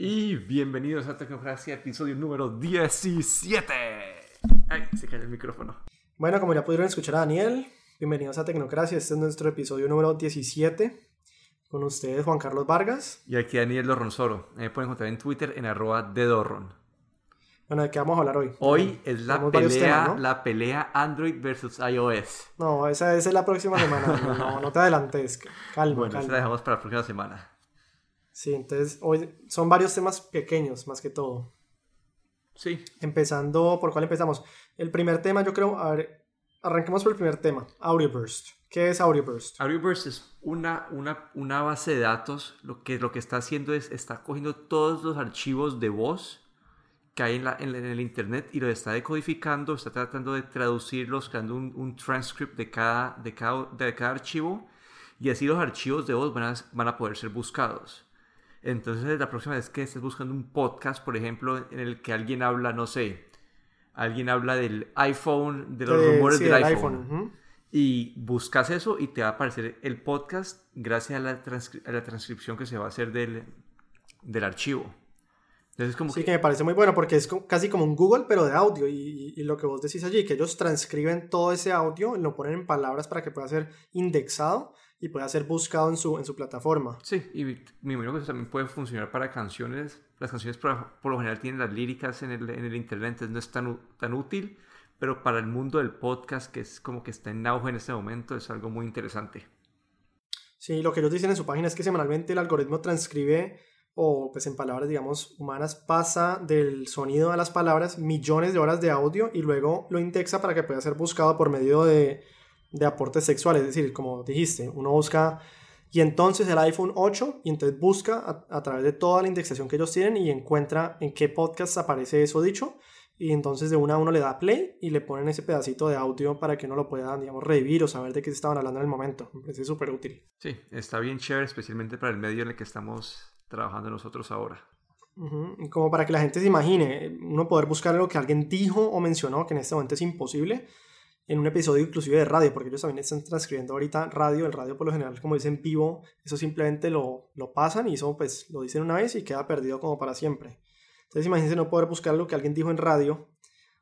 Y bienvenidos a Tecnocracia, episodio número 17. Ay, se cae el micrófono. Bueno, como ya pudieron escuchar a Daniel, bienvenidos a Tecnocracia. Este es nuestro episodio número 17. Con ustedes, Juan Carlos Vargas. Y aquí Daniel Dorronsoro. Me pueden encontrar en Twitter en arroba de Dorron. Bueno, ¿de qué vamos a hablar hoy? Hoy es la pelea, la pelea Android versus iOS. No, esa, es la próxima semana. No, no, te adelantes. Calma, bueno, calma. la dejamos para la próxima semana. Sí, entonces hoy son varios temas pequeños, más que todo. Sí. Empezando, ¿por cuál empezamos? El primer tema, yo creo, a ver, arranquemos por el primer tema, Audioburst. ¿Qué es Audioburst? Audioburst es una, una, una base de datos. Lo que, lo que está haciendo es, está cogiendo todos los archivos de voz que hay en, la, en, el internet y lo está decodificando, está tratando de traducirlos, creando un, un transcript de cada, de, cada, de cada archivo y así los archivos de voz van a, van a poder ser buscados. Entonces, la próxima vez que estés buscando un podcast, por ejemplo, en el que alguien habla, no sé, alguien habla del iPhone, de los rumores del iPhone, y buscas eso y te va a aparecer el podcast gracias a la, a la transcripción que se va a hacer del, del archivo. Entonces, como sí, que... me parece muy bueno porque es casi como un Google, pero de audio. Y, y, lo que vos decís allí, que ellos transcriben todo ese audio, lo ponen en palabras para que pueda ser indexado y pueda ser buscado en su, en su plataforma. Sí, y me imagino que eso también puede funcionar para canciones. Las canciones por, por lo general tienen las líricas en el, en el internet, entonces no es tan, tan útil, pero para el mundo del podcast, que es como que está en auge en este momento, es algo muy interesante. Sí, lo que ellos dicen en su página es que semanalmente el algoritmo transcribe o pues en palabras digamos humanas pasa del sonido a las palabras millones de horas de audio y luego lo indexa para que pueda ser buscado por medio de de aportes sexuales, es decir, como dijiste, uno busca y entonces el iPhone 8 y entonces busca a, través de toda la indexación que ellos tienen y encuentra en qué podcast aparece eso dicho y entonces de una a uno le da play y le ponen ese pedacito de audio para que uno lo pueda, digamos, revivir o saber de qué se estaban hablando en el momento. Me parece súper útil. Sí, está bien chévere, especialmente para el medio en el que estamos trabajando nosotros ahora. Como para que la gente se imagine, uno poder buscar lo que alguien dijo o mencionó, que en este momento es imposible, en un episodio inclusive de radio, porque ellos también están transcribiendo ahorita radio, el radio por lo general como dicen vivo, eso simplemente lo, lo pasan y eso pues lo dicen una vez y queda perdido como para siempre. Entonces imagínense no poder buscar lo que alguien dijo en radio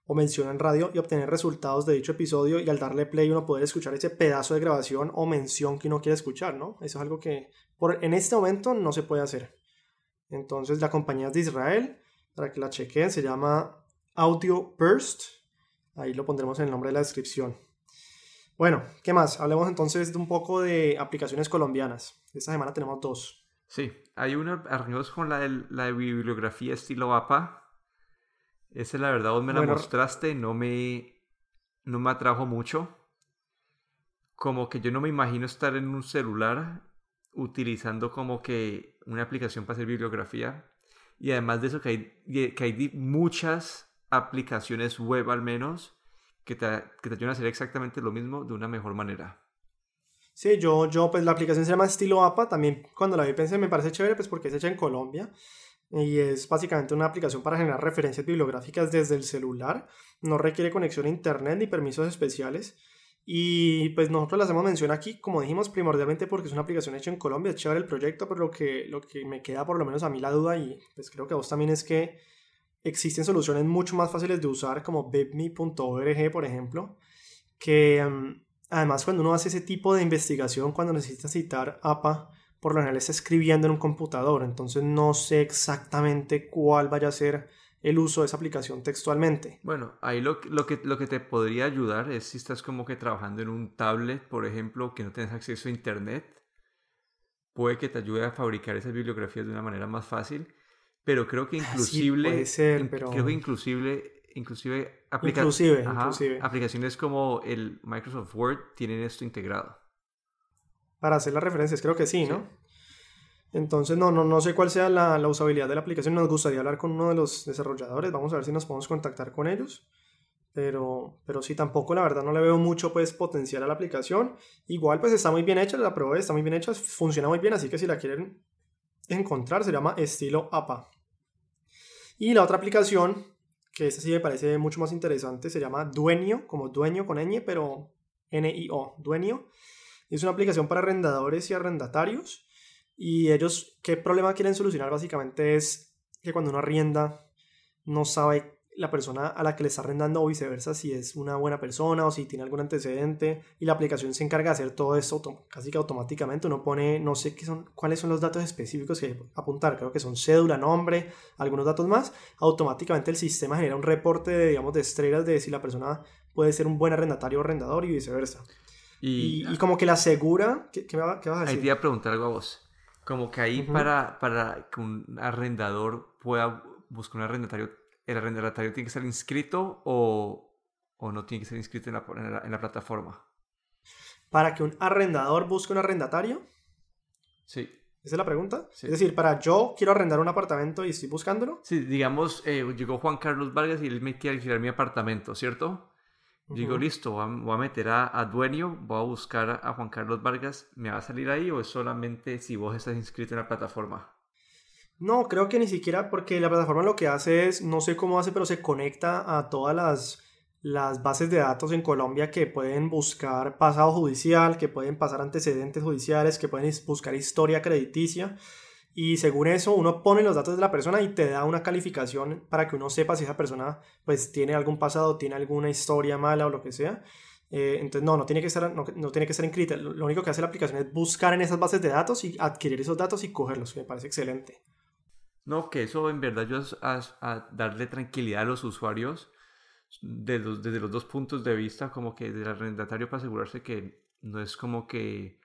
o menciona en radio y obtener resultados de dicho episodio y al darle play uno poder escuchar ese pedazo de grabación o mención que uno quiere escuchar, ¿no? Eso es algo que por, en este momento no se puede hacer. Entonces la compañía de Israel, para que la chequen, se llama Audio Burst Ahí lo pondremos en el nombre de la descripción. Bueno, ¿qué más? Hablemos entonces de un poco de aplicaciones colombianas. Esta semana tenemos dos. Sí, hay una, arreglos con la de, la bibliografía estilo APA. Esa la verdad vos me la mostraste, no me, no me atrajo mucho. Como que yo no me imagino estar en un celular utilizando como que una aplicación para hacer bibliografía. Y además de eso que hay, que hay muchas aplicaciones web al menos que te, que te ayudan a hacer exactamente lo mismo de una mejor manera. Sí, yo, yo, pues la aplicación se llama Estilo APA, también cuando la vi pensé me parece chévere, pues porque es hecha en Colombia. Y es básicamente una aplicación para generar referencias bibliográficas desde el celular, no requiere conexión a internet ni permisos especiales. Y pues nosotros le hacemos mención aquí, como dijimos, primordialmente porque es una aplicación hecha en Colombia, es chévere el proyecto, pero lo que, lo que me queda por lo menos a mí la duda y pues creo que a vos también es que existen soluciones mucho más fáciles de usar como bipme.org, por ejemplo, que mm, además cuando uno hace ese tipo de investigación, cuando necesita citar APA, por lo general está escribiendo en un computador, entonces no sé exactamente cuál vaya a ser el uso de esa aplicación textualmente. Bueno, ahí lo, lo, que, lo que te podría ayudar es si estás como que trabajando en un tablet, por ejemplo, que no tienes acceso a internet, puede que te ayude a fabricar esas bibliografías de una manera más fácil pero creo que inclusive, puede ser, pero... creo que inclusive, inclusive, inclusive, aplicaciones como el Microsoft Word tienen esto integrado. Para hacer las referencias, creo que sí, ¿no? Entonces, no, no, no sé cuál sea la, la, usabilidad de la aplicación. Nos gustaría hablar con uno de los desarrolladores. Vamos a ver si nos podemos contactar con ellos. Pero, pero sí, tampoco la verdad no le veo mucho pues, potencial a la aplicación. Igual pues está muy bien hecha, la probé, está muy bien hecha, funciona muy bien. Así que si la quieren encontrar se llama Estilo APA. Y la otra aplicación, que esta sí me parece mucho más interesante, se llama Dueño, como dueño con ñ, pero N-I-O, Dueño. Es una aplicación para arrendadores y arrendatarios. Y ellos, ¿qué problema quieren solucionar? Básicamente es que cuando uno arrienda no sabe la persona a la que le está arrendando o viceversa si es una buena persona o si tiene algún antecedente y la aplicación se encarga de hacer todo esto casi que automáticamente uno pone no sé qué son cuáles son los datos específicos que hay que apuntar creo que son cédula nombre algunos datos más automáticamente el sistema genera un reporte de digamos de estrellas de si la persona puede ser un buen arrendatario o arrendador y viceversa. Y, y, como que la asegura ¿qué, qué, vas a decir? ahí te iba a preguntar algo a vos. Como que ahí para, para que un arrendador pueda buscar un arrendatario ¿el arrendatario tiene que estar inscrito o, o no tiene que ser inscrito en la, en la, plataforma? Para que un arrendador busque un arrendatario. Sí. ¿Esa es la pregunta? Es decir, para yo quiero arrendar un apartamento y estoy buscándolo. Sí, digamos, eh, llegó Juan Carlos Vargas y él me quiere alquilar mi apartamento, ¿cierto? Digo, listo, voy a, meter a, dueño, voy a buscar a Juan Carlos Vargas, ¿me va a salir ahí o es solamente si vos estás inscrito en la plataforma? No, creo que ni siquiera porque la plataforma lo que hace es, no sé cómo hace, pero se conecta a todas las, las bases de datos en Colombia que pueden buscar pasado judicial, que pueden pasar antecedentes judiciales, que pueden buscar historia crediticia. Y según eso, uno pone los datos de la persona y te da una calificación para que uno sepa si esa persona pues tiene algún pasado, tiene alguna historia mala o lo que sea. Eh, entonces, no, no tiene, que estar, no, no, tiene que estar inscrita. Lo único que hace la aplicación es buscar en esas bases de datos y adquirir esos datos y cogerlos. Me parece excelente. No, que eso en verdad yo a, darle tranquilidad a los usuarios de los, desde los dos puntos de vista, como que del arrendatario para asegurarse que no es como que,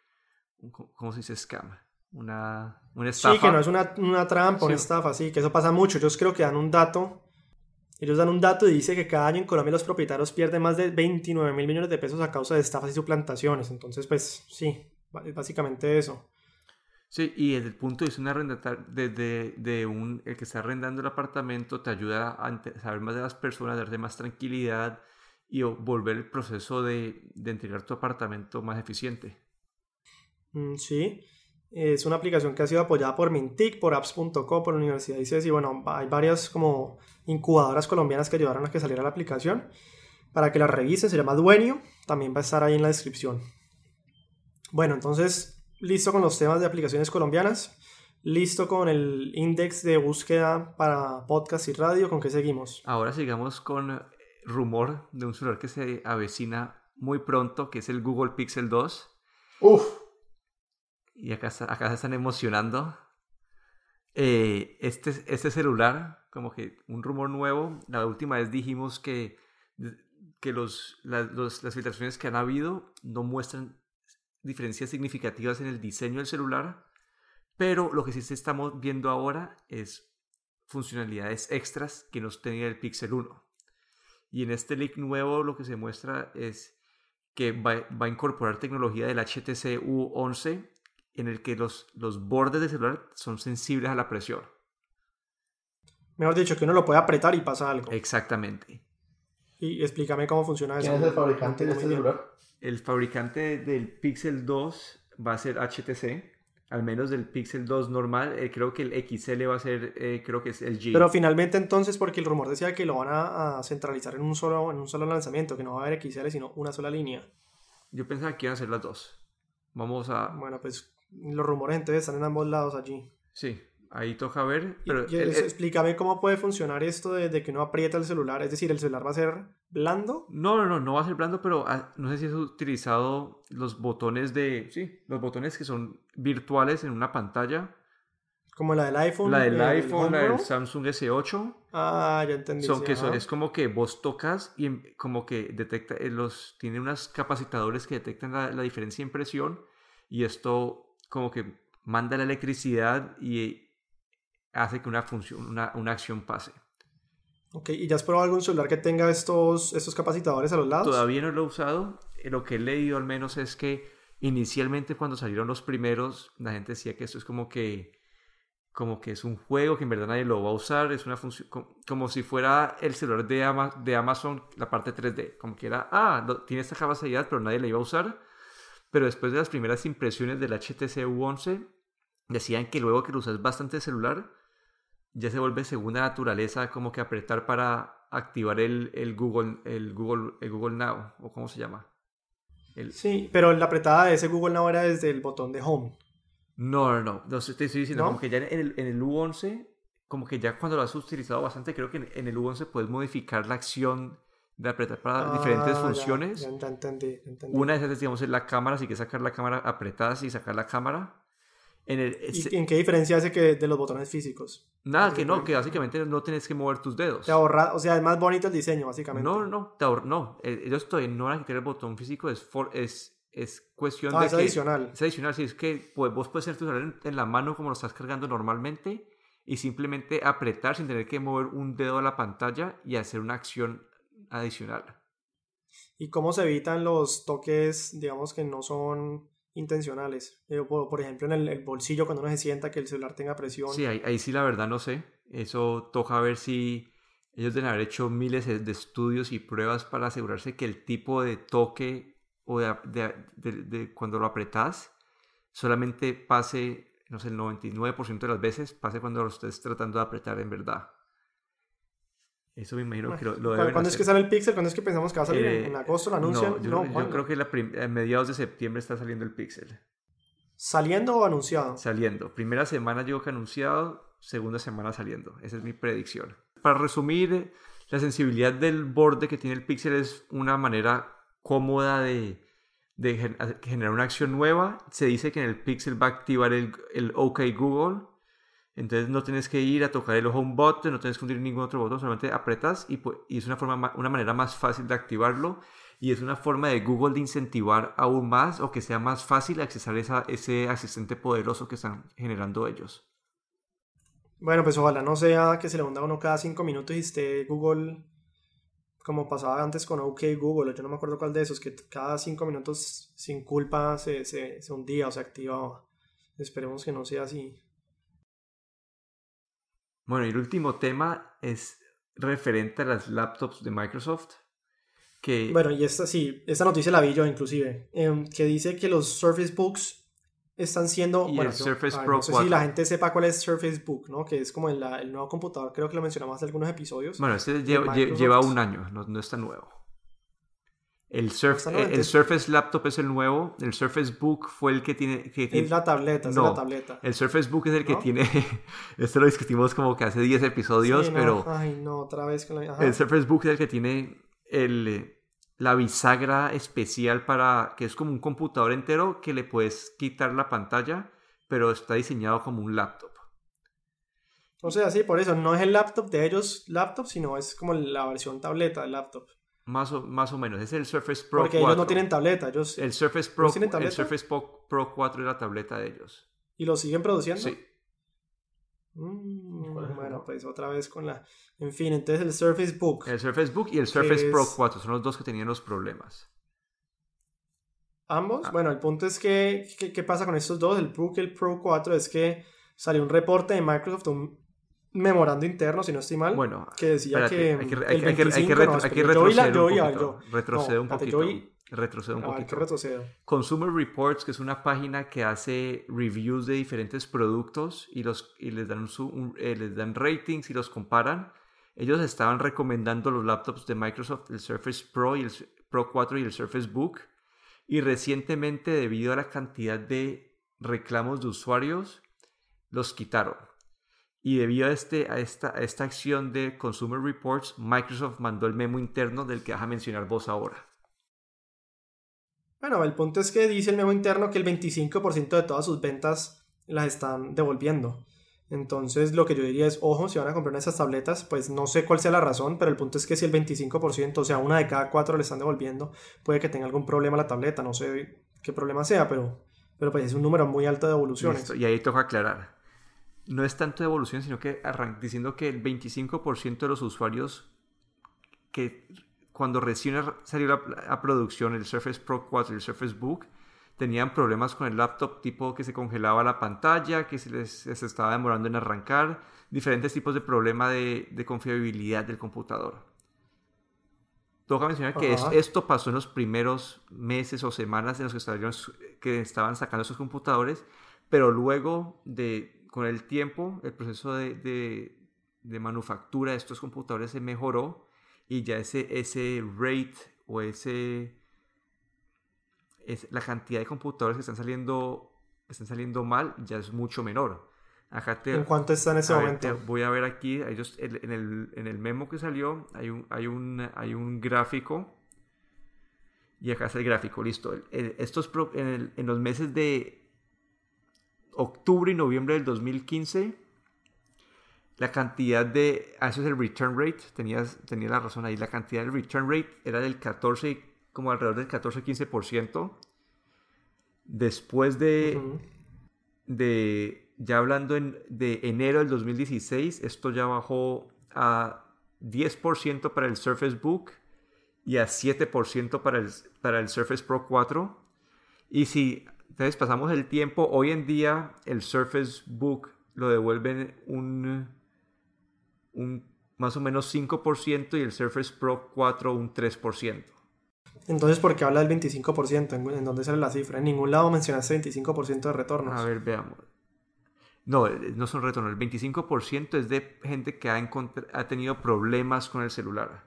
¿cómo se dice scam? Una, estafa. Sí, que no es una, una trampa, una estafa, sí, que eso pasa mucho. Ellos creo que dan un dato, ellos dan un dato y dice que cada año en Colombia los propietarios pierden más de 29 mil millones de pesos a causa de estafas y suplantaciones. Entonces, pues sí, básicamente eso. Sí, y desde el punto de vista de, de, de, un, el que está arrendando el apartamento, te ayuda a saber más de las personas, darte más tranquilidad y volver el proceso de, de entregar tu apartamento más eficiente. Mm, sí, es una aplicación que ha sido apoyada por Mintic, por apps.co, por la Universidad de ICES y bueno, hay varias como incubadoras colombianas que ayudaron a que saliera la aplicación. Para que la revisen, se llama Dueño, también va a estar ahí en la descripción. Bueno, entonces listo con los temas de aplicaciones colombianas, listo con el index de búsqueda para podcast y radio, ¿con qué seguimos? Ahora sigamos con rumor de un celular que se avecina muy pronto, que es el Google Pixel 2. Uf. Y acá, acá se están emocionando. Eh, este, este celular, como que un rumor nuevo, la última vez dijimos que, que los, las filtraciones que han habido no muestran diferencias significativas en el diseño del celular, pero lo que sí estamos viendo ahora es funcionalidades extras que nos tenía el Pixel 1. Y en este leak nuevo lo que se muestra es que va, a incorporar tecnología del HTC U11 en el que los, los bordes del celular son sensibles a la presión. Mejor dicho, que uno lo puede apretar y pasa algo. Exactamente. Y explícame cómo funciona eso. ¿Quién es el fabricante de este celular? El fabricante del Pixel 2 va a ser HTC, al menos del Pixel 2 normal, eh, creo que el XL va a ser, eh, creo que es el G. Pero finalmente entonces, porque el rumor decía que lo van a, centralizar en un, solo, en un solo lanzamiento, que no va a haber XL, sino una sola línea. Yo pensaba que iban a ser las dos. Vamos a... Bueno, pues los rumores entonces están en ambos lados allí. Sí, Ahí toca ver. Pero explícame cómo puede funcionar esto de, que no aprieta el celular. Es decir, ¿el celular va a ser blando? No, no, no, no va a ser blando, pero ah, no sé si has utilizado los botones de. Sí, los botones que son virtuales en una pantalla. Como la del iPhone. La del iPhone, la del Samsung S8. Ah, ya entendí. Son que es como que vos tocas y em, como que detecta, eh, los, tiene unos capacitadores que detectan la, la diferencia en presión y esto como que manda la electricidad y hace que una función, una, una acción pase. Ok, ¿y ya has probado algún celular que tenga estos, estos capacitadores a los lados? Todavía no lo he usado. Lo que he leído al menos es que inicialmente cuando salieron los primeros, la gente decía que esto es como que como que es un juego que en verdad nadie lo va a usar, es una función como, si fuera el celular de, de Amazon, la parte 3D, como que era, ah, tiene esta capacidad, pero nadie la iba a usar. Pero después de las primeras impresiones del HTC U11, decían que luego que lo usas bastante celular, ya se vuelve segunda naturaleza como que apretar para activar el, el, Google, el, Google, el Google Now, o cómo se llama. Sí, pero la apretada de ese Google Now era desde el botón de Home. No, no, no, no te estoy diciendo como que ya en el, en el U11, como que ya cuando lo has utilizado bastante, creo que en, en el U11 puedes modificar la acción de apretar para diferentes Ah, ya, funciones. Ya, ya entendí, entendí. Una de esas, digamos, es la cámara, si quieres sacar la cámara apretada y sacar la cámara. En el, ¿Y en qué diferencia hace que de los botones físicos? nada, que no, que básicamente no tienes que mover tus dedos. Te ahorra, o sea, es más bonito el diseño, básicamente. No, no, no, te ahor- no. eh, Ellos todavía no van a quitar el botón físico, es, for- es, es cuestión Ah, de es que... adicional. Es adicional, sí, es que pues, vos puedes hacer tu celular en, en la mano como lo estás cargando normalmente y simplemente apretar sin tener que mover un dedo a la pantalla y hacer una acción adicional. ¿Y cómo se evitan los toques, digamos, que no son intencionales? Eh, por, ejemplo, en el, bolsillo, cuando uno se sienta que el celular tenga presión. Sí, ahí, ahí sí la verdad no sé. Eso toca ver si ellos deben haber hecho miles de estudios y pruebas para asegurarse que el tipo de toque o de cuando lo apretas solamente pase, no sé, el 99% de las veces pase cuando lo estés tratando de apretar en verdad. Eso me imagino que lo, lo ¿Cu- deben ¿Cuándo es que hacer. sale el Pixel? ¿Cuándo es que pensamos que va a salir? ¿En- Eh, ¿En agosto lo anuncian? No, yo, No, yo creo que la a mediados de septiembre está saliendo el Pixel. ¿Saliendo o anunciado? Saliendo. Primera semana yo que anunciado, segunda semana saliendo. Esa es mi predicción. Para resumir, la sensibilidad del borde que tiene el Pixel es una manera cómoda de, de gen- hacer- generar una acción nueva. Se dice que en el Pixel va a activar el, el OK Google. Entonces no tienes que ir a tocar el home button, no tienes que hundir ningún otro botón, solamente apretas y, pu- y es una, forma, ma- una manera más fácil de activarlo y es una forma de Google de incentivar aún más o que sea más fácil accesar esa, ese asistente poderoso que están generando ellos. Bueno, pues ojalá no sea que se le hunda uno cada cinco minutos y esté Google como pasaba antes con OK Google, yo no me acuerdo cuál de esos, que cada cinco minutos sin culpa se, se, se hundía o se activaba. Esperemos que no sea así. Bueno, y el último tema es referente a las laptops de Microsoft. Que Bueno, y esta sí, esta noticia la vi yo inclusive, em, que dice que los Surface Books están siendo... Y bueno, el yo- Surface Pro no sé 4. si la gente sepa cuál es Surface Book, ¿no? Que es como el, nuevo computador, creo que lo mencionamos hace algunos episodios. bueno, este lleva un año, no, no está nuevo. El, Surf- nuevo, el Surface Laptop es el nuevo. El Surface Book fue el que tiene. Que tiene- es la tableta, es la tableta. El Surface Book es el que ¿No? tiene. Esto lo discutimos como que hace 10 episodios, Sí, no, pero. Ay, no, otra vez con la... ajá. El Surface Book es el que tiene el, eh, la bisagra especial para. que es como un computador entero que le puedes quitar la pantalla, pero está diseñado como un laptop. O sea, sí, por eso, no es el laptop de ellos, laptop, sino es como la versión tableta del laptop. Más o, más o menos. Es el Surface Pro Porque 4. ellos no tienen tableta, ellos... El Surface Pro, ¿No tienen el tableta? Surface Pro, Pro 4 es la tableta de ellos. ¿Y lo siguen produciendo? Sí. Mm, ¿Cuál es el bueno, pues otra vez con la... En fin, entonces el Surface Book. El Surface Book y el Surface Pro es- 4 son los dos que tenían los problemas. Ambos. Ah. Bueno, el punto es que, que- ¿qué pasa con estos dos? El Book y el Pro 4 es que salió un reporte de Microsoft, un memorando interno, si no estoy mal, Bueno, que decía espérate, que hay que, hay, que- hay que- hay que 25, retro- no, hay que espera, yo la- retroceder yo un poquito. No, un espérate, poquito. un A ver, ¿qué poquito. retrocedo? Consumer Reports, que es una página que hace reviews de diferentes productos y, los, y les, dan su, un- eh, les dan ratings y los comparan. Ellos estaban recomendando los laptops de Microsoft, el Surface Pro y el Pro 4 y el Surface Book. Y recientemente, debido a la cantidad de reclamos de usuarios, los quitaron. Y debido a, este, a, esta, a esta acción de Consumer Reports, Microsoft mandó el memo interno del que vas a mencionar vos ahora. Bueno, el punto es que dice el memo interno que el 25% de todas sus ventas las están devolviendo. Entonces, lo que yo diría es, ojo, si van a comprar esas tabletas, pues no sé cuál sea la razón, pero el punto es que si el 25%, o sea, una de cada cuatro le están devolviendo, puede que tenga algún problema la tableta, no sé qué problema sea, pero, pero pues es un número muy alto de devoluciones. Listo, Y ahí toca aclarar. No es tanto de evolución, sino que diciendo que el 25% de los usuarios que cuando recién salió la- a producción el Surface Pro 4 y el Surface Book tenían problemas con el laptop tipo que se congelaba la pantalla, que se les estaba demorando en arrancar, diferentes tipos de problema de, de confiabilidad del computador. Toca mencionar que es- esto pasó en los primeros meses o semanas en los que, su- que estaban sacando sus computadores, pero luego de, con el tiempo, el proceso de, de- de manufactura de estos computadores se mejoró y ya ese, ese rate o ese, es, la cantidad de computadores que están saliendo, están saliendo mal ya es mucho menor. Acá te, ¿En cuánto está en ese ver, momento? te voy a ver aquí, ellos, en, el, en el memo que salió, hay un, hay un, hay un gráfico. Y acá está el gráfico, listo. El- el- estos pro- en, en los meses de octubre y noviembre del 2015, la cantidad de... Ah, eso es el return rate, tenías, tenía la razón ahí. La cantidad del return rate era del 14, como alrededor del 14-15%. Después de, Ujú. de ya hablando en- de enero del 2016, esto ya bajó a 10% para el Surface Book y a 7% para el, para el Surface Pro 4. Y si entonces pasamos el tiempo, hoy en día el Surface Book lo devuelven un, un más o menos 5% y el Surface Pro 4 un 3%. Entonces, ¿por qué habla del 25%? ¿En, en dónde sale la cifra? En ningún lado mencionaste 25% de retornos. A ver, veamos. No, no son retornos. El 25% es de gente que ha, tenido problemas con el celular.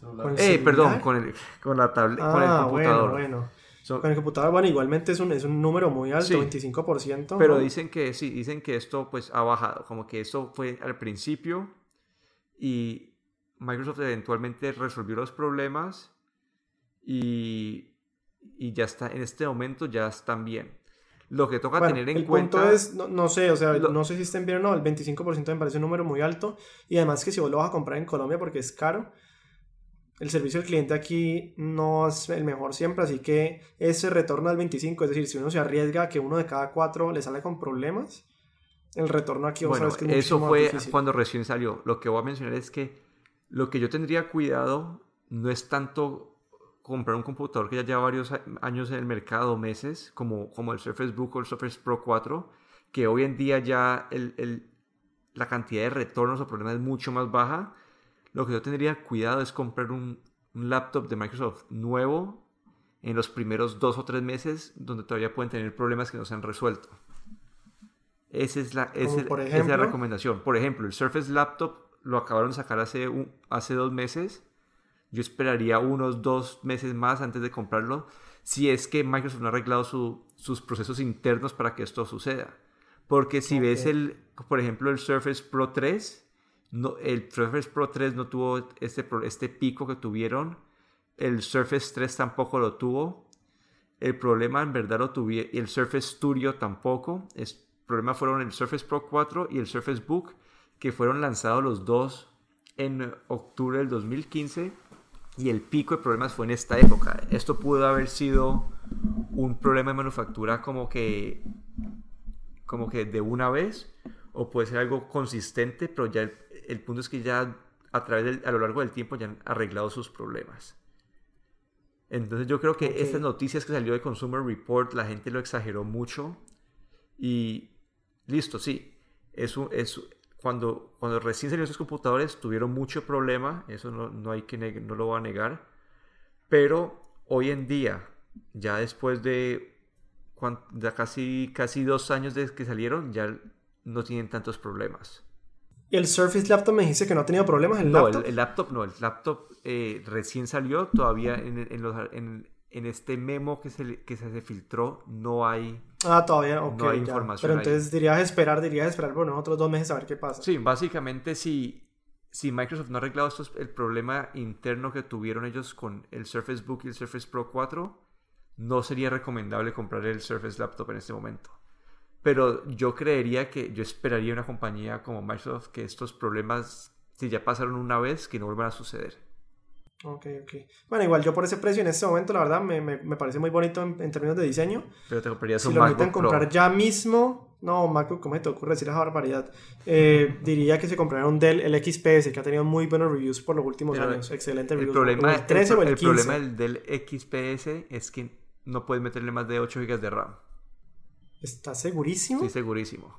¿Con el Eh, perdón, celular? con, el, con la tablet, con el Ah, computador. bueno, bueno. Son- Con el computador, bueno, igualmente es un, es un número muy alto, Sí. 25%. pero ¿no? dicen que sí, dicen que esto pues ha bajado. Como que esto fue al principio y Microsoft eventualmente resolvió los problemas y, y ya está, en este momento ya están bien. Lo que toca Bueno, tener en el cuenta... punto es, no, no sé, o sea, Lo- no sé si estén bien o no, el 25% me parece un número muy alto y además que si vos lo vas a comprar en Colombia porque es caro, el servicio al cliente aquí no es el mejor siempre, así que ese retorno al 25, es decir, si uno se arriesga a que uno de cada cuatro le sale con problemas, el retorno aquí Bueno, sabes que es eso fue difícil. cuando recién salió. Lo que voy a mencionar es que lo que yo tendría cuidado no es tanto comprar un computador que ya lleva varios años en el mercado, meses, como, como el Surface Book o el Surface Pro 4, que hoy en día ya el- el- la cantidad de retornos o problemas es mucho más baja. Lo que yo tendría cuidado es comprar un, un laptop de Microsoft nuevo en los primeros dos o tres meses donde todavía pueden tener problemas que no se han resuelto. Esa es la, por esa es la ejemplo. recomendación. Por ejemplo, el Surface Laptop lo acabaron de sacar hace, un- hace dos meses. Yo esperaría unos dos meses más antes de comprarlo. Si es que Microsoft no ha arreglado su- sus procesos internos para que esto suceda. Porque si ves Ok. el, por ejemplo, el Surface Pro 3, no, el Surface Pro 3 no tuvo este, este pico que tuvieron. El Surface 3 tampoco lo tuvo. El problema en verdad lo tuvieron. Y el Surface Studio tampoco. El problema fueron el Surface Pro 4 y el Surface Book, que fueron lanzados los dos en octubre del 2015. Y el pico de problemas fue en esta época. Esto pudo haber sido un problema de manufactura como que, como que de una vez, o puede ser algo consistente, pero ya el, el punto es que ya a través del, a lo largo del tiempo ya han arreglado sus problemas. Entonces yo creo que Ok. estas noticias que salió de Consumer Report, la gente lo exageró mucho y listo, sí, eso es cuando, cuando recién salieron esos computadores tuvieron mucho problema, eso no, no hay que no lo voy a negar, pero hoy en día, ya después de, ya casi, casi dos años desde que salieron, ya no tienen tantos problemas. ¿Y el Surface Laptop me dijiste que no ha tenido problemas? ¿El No, laptop? el, el laptop no, el laptop eh, recién salió, todavía en, en los- en- en este memo que se, que se filtró no hay... Ah, todavía, ok. No hay ya. información Pero ahí. entonces dirías esperar, dirías esperar por otros dos meses a ver qué pasa. Sí, básicamente si, si Microsoft no ha arreglado estos- el problema interno que tuvieron ellos con el Surface Book y el Surface Pro 4, no sería recomendable comprar el Surface Laptop en este momento. Pero yo creería que yo esperaría una compañía como Microsoft que estos problemas, si ya pasaron una vez, que no vuelvan a suceder. Ok, ok. Bueno, igual yo por ese precio en este momento, la verdad, me, me, me parece muy bonito en, en términos de diseño. Pero te comprarías Si un lo MacBook comprar Pro. ya mismo, no, MacBook, ¿cómo te ocurre decir esa barbaridad? Eh, diría que se compraría un Dell, el XPS, que ha tenido muy buenos reviews por los últimos Pero años. Excelente El reviews. problema, el 13 el, o el el 15. problema del, del XPS es que no puedes meterle más de 8 GB de RAM. ¿Estás segurísimo? Estoy segurísimo.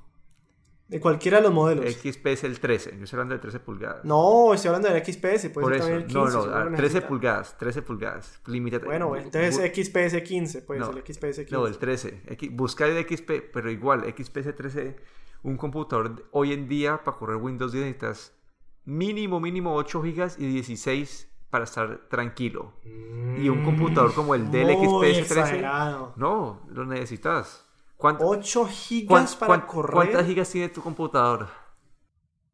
De cualquiera de los modelos. XPS el 13, yo estoy hablando de 13 pulgadas. No, estoy hablando del XPS, puede Por ser eso, también el 15. no, no, uno a lo 13 necesita. pulgadas, 13 pulgadas, límite. Bueno, bu- entonces XPS 15, puede no, ser el XPS 15. No, el 13. X- buscar el XP, pero igual, XPS 13, un computador hoy en día para correr Windows 10 necesitas mínimo, mínimo 8 GB y 16 para estar tranquilo. Y un computador como el Muy XPS 13, exagerado. no, lo necesitas. ¿Cuánto- 8 cuán- gigas para cuán- correr. ¿Cuántas gigas tiene tu computadora?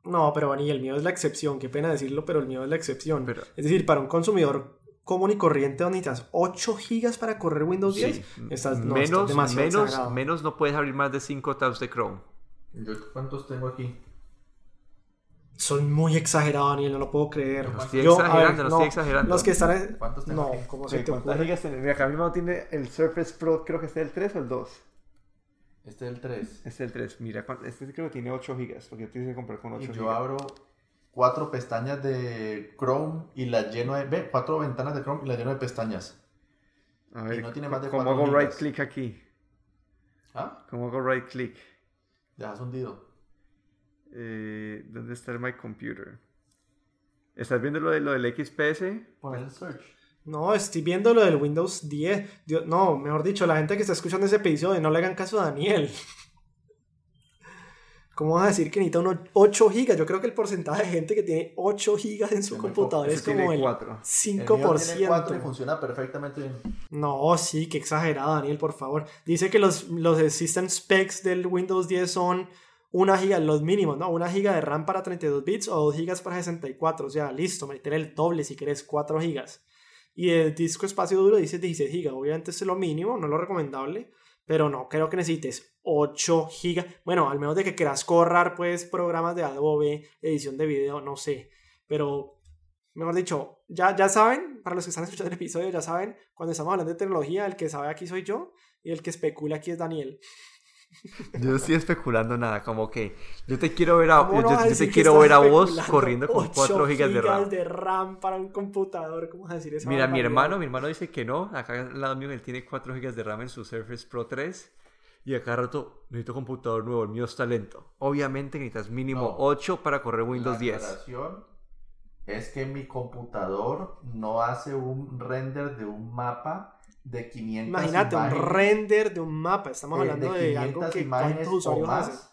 No, pero Bani, el mío es la excepción. Qué pena decirlo, pero el mío es la excepción. Pero- Es decir, para un consumidor común y corriente donde necesitas 8 gigas para correr Windows 10, Sí. estás, no, estás menos, demasiado menos, exagerado. menos no puedes abrir más de 5 tabs de Chrome. ¿Yo cuántos tengo aquí? Son muy exagerados, Daniel, no lo puedo creer. No estoy Yo, exagerando, ver, no estoy exagerando. Los que están... en- ¿Cuántos tengo No, aquí? ¿cómo se te ocurre? gigas tiene? Mira, acá mismo tiene el Surface Pro, creo que es el 3 o el 2. Este es el 3. Es el 3. Mira, este creo que tiene 8 gigas, porque tienes que comprar con 8 Y gigas. yo abro cuatro pestañas de Chrome y las lleno de... Ve, cuatro ventanas de Chrome y las lleno de pestañas. A ver, y no tiene más de ¿cómo hago gigas. right click aquí? ¿Ah? ¿Cómo hago right click? Dejas hundido. Eh, ¿Dónde está el My Computer? ¿Estás viendo lo, de, lo del XPS? Pon el search. No, estoy viendo lo del Windows 10. Dios- no, mejor dicho, la gente que está escuchando ese episodio, no le hagan caso a Daniel. ¿Cómo vas a decir que necesita unos 8 gigas? Yo creo que el porcentaje de gente que tiene 8 gigas en su computador es como el 4. El mío 5%. tiene cuatro y funciona perfectamente bien. No, sí, qué exagerado, Daniel, por favor. Dice que los, los system specs del Windows 10 son una giga, los mínimos, ¿no? Una giga de RAM para 32 bits o 2 gigas para 64. O sea, listo, meter el doble si querés 4 gigas. Y el disco espacio duro dice 16 gigas. Obviamente es lo mínimo, no lo recomendable. Pero no creo que necesites 8 gigas. Bueno, al menos de que quieras correr, pues, programas de Adobe, edición de video, no sé. Pero mejor dicho, ya, ya saben, para los que están escuchando el episodio, ya saben, cuando estamos hablando de tecnología, el que sabe aquí soy yo y el que especula aquí es Daniel. Yo no estoy especulando nada, como que yo te quiero ver a, ¿Cómo yo, te quiero ver a vos corriendo con 8 4 gigas de RAM. de RAM para un computador? ¿Cómo vas a decir eso? Mira, mi hermano, mi hermano dice que no. Acá al lado mío él tiene 4 GB de RAM en su Surface Pro 3. Y a cada rato necesito computador nuevo, el mío está lento. Obviamente necesitas mínimo No. 8 para correr Windows La 10. aclaración es que mi computador no hace un render de un mapa de 500 Imagínate, un render de un mapa. Estamos eh, hablando de, algo 500 que imágenes cuántos o usuarios más, hacen.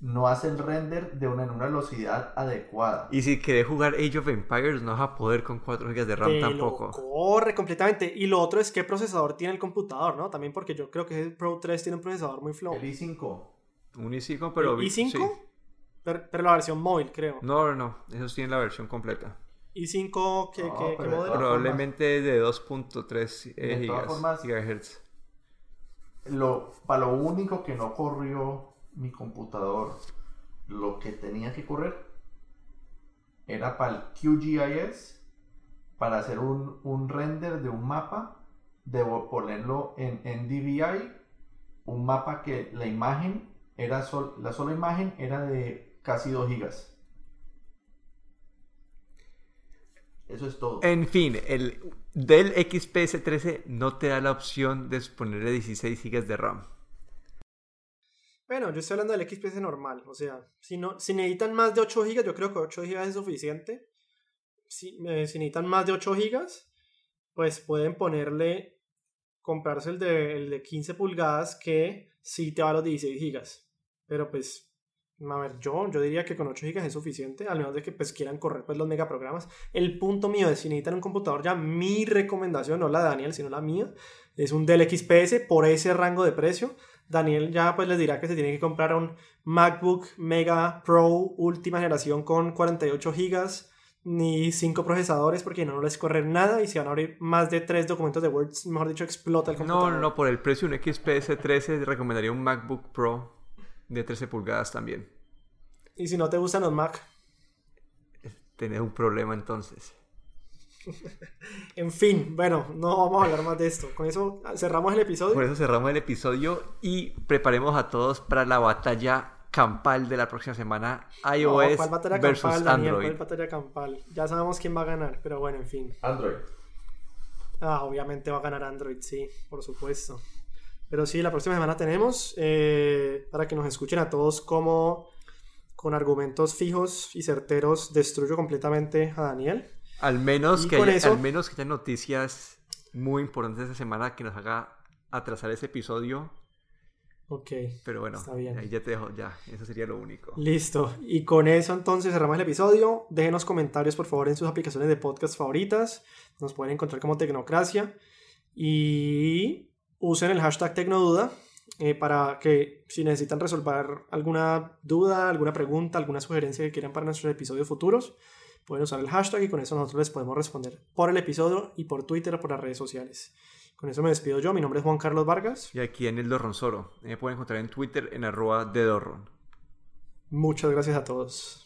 no hace el render de una, en una velocidad adecuada. Y si querés jugar Age of Empires, no vas a poder con 4 GB de RAM Te lo tampoco. corre completamente. Y lo otro es qué procesador tiene el computador, ¿no? También porque yo creo que el Pro 3 tiene un procesador muy flojo. El i5 Un i5, pero. ¿El i5? sí. Pero, pero la versión móvil, creo. No, no, no. Esos tienen la versión completa. I5, ¿qué, No, qué- qué de modelo? Probablemente de 2.3 eh, De todas gigas- formas- gigahertz. lo, para lo único que no corrió mi computador, lo que tenía que correr era para el QGIS, para hacer un, un render de un mapa, debo ponerlo en NDVI, un mapa que la imagen era sol- la sola imagen era de casi 2 gigas. Eso es todo. En fin, el Dell XPS 13 no te da la opción de ponerle 16 GB de RAM. Bueno, yo estoy hablando del XPS normal. O sea, si, no, si necesitan más de 8 GB, yo creo que 8 GB es suficiente. Si, eh, si necesitan más de 8 GB, pues pueden ponerle, comprarse el de, el de 15 pulgadas que sí te va a los 16 GB. Pero pues, a ver, yo, yo diría que con 8 GB es suficiente, al menos de que pues quieran correr pues los megaprogramas. El punto mío es si necesitan un computador ya, mi recomendación, no la de Daniel, sino la mía, es un Dell XPS por ese rango de precio. Daniel ya pues les dirá que se tiene que comprar un MacBook Mega Pro última generación con 48 GB ni 5 procesadores porque no les corre nada y si van a abrir más de 3 documentos de Word, mejor dicho, explota el computador. No, no, por el precio un XPS 13 recomendaría un MacBook Pro de 13 pulgadas también. Y si no te gustan los Mac. Tenés un problema entonces. En fin, bueno, no vamos a hablar más de esto. Con eso cerramos el episodio. Por eso cerramos el episodio y preparemos a todos para la batalla campal de la próxima semana. No, iOS ¿cuál batalla versus campal, Daniel? Android. ¿Cuál batalla campal? Ya sabemos quién va a ganar, pero bueno, en fin. Android. Ah, obviamente va a ganar Android, sí, por supuesto. Pero sí, la próxima semana tenemos eh, para que nos escuchen a todos como con argumentos fijos y certeros destruyo completamente a Daniel. Al menos, Y que haya, eso- al menos que haya noticias muy importantes esta semana que nos haga atrasar ese episodio. Ok, Pero bueno, Está bien. ahí ya te dejo, ya. Eso sería lo único. listo. Y con eso entonces cerramos el episodio. Déjenos comentarios por favor en sus aplicaciones de podcast favoritas. Nos pueden encontrar como Tecnocracia. Y usen el hashtag Tecnoduda eh, para que si necesitan resolver alguna duda, alguna pregunta, alguna sugerencia que quieran para nuestros episodios futuros, pueden usar el hashtag y con eso nosotros les podemos responder por el episodio y por Twitter o por las redes sociales. Con eso me despido yo. Mi nombre es Juan Carlos Vargas. Y aquí en el Dorronsoro. Me pueden encontrar en Twitter en arroba de Dorron. Muchas gracias a todos.